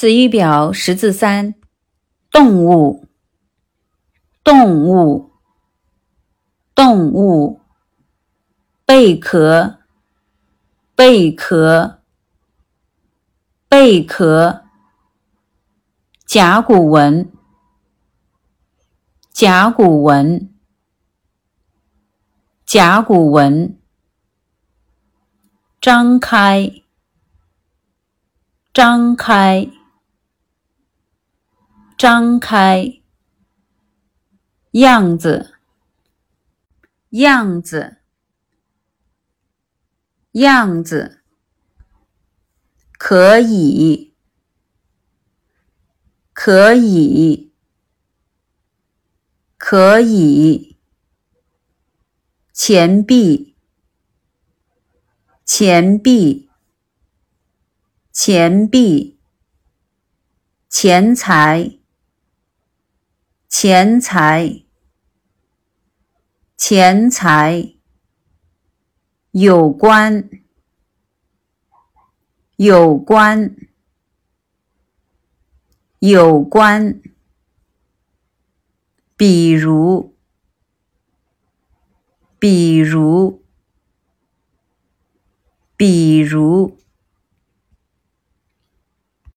词语表十字三：动物，动物，动物，贝壳，贝壳，贝壳，甲骨文，甲骨文，甲骨文，张开，张开。张开，样子，样子，样子，可以，可以，可以，钱币，钱币，钱币，钱财。钱财，钱财，有关，有关，有关，比如，比如，比如。